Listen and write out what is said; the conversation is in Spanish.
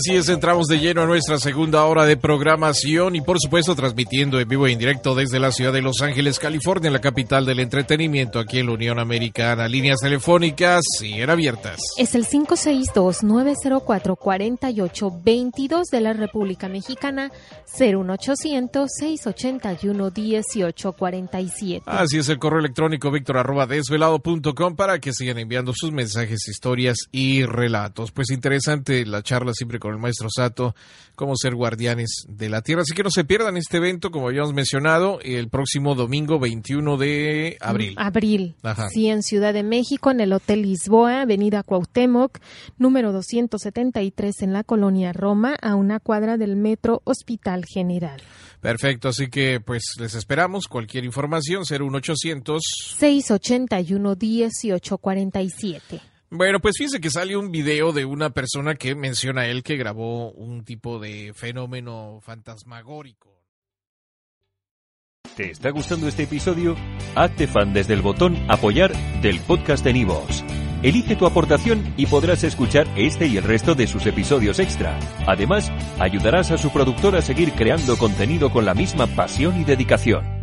Así es, entramos de lleno a nuestra segunda hora de programación y por supuesto transmitiendo en vivo e indirecto desde la ciudad de Los Ángeles, California, la capital del entretenimiento aquí en la Unión Americana. Líneas telefónicas siguen abiertas. Es el 562-904-4822 de la República Mexicana, 01800-681-1847. Así es el correo electrónico víctor arroba desvelado.com para que sigan enviando sus mensajes, historias y relatos. Pues interesante la charla siempre con el maestro Sato, cómo ser guardianes de la tierra. Así que no se pierdan este evento, como habíamos mencionado, el próximo domingo 21 de abril. Abril. Sí, en Ciudad de México, en el Hotel Lisboa, Avenida Cuauhtémoc, número 273 en la colonia Roma, a una cuadra del Metro Hospital General. Perfecto, así que pues les esperamos. Cualquier información, 01800 681 1847. Bueno, pues fíjense que sale un video de una persona que menciona él que grabó un tipo de fenómeno fantasmagórico. ¿Te está gustando este episodio? Hazte fan desde el botón apoyar del podcast de Nivos. Elige tu aportación y podrás escuchar este y el resto de sus episodios extra. Además, ayudarás a su productor a seguir creando contenido con la misma pasión y dedicación.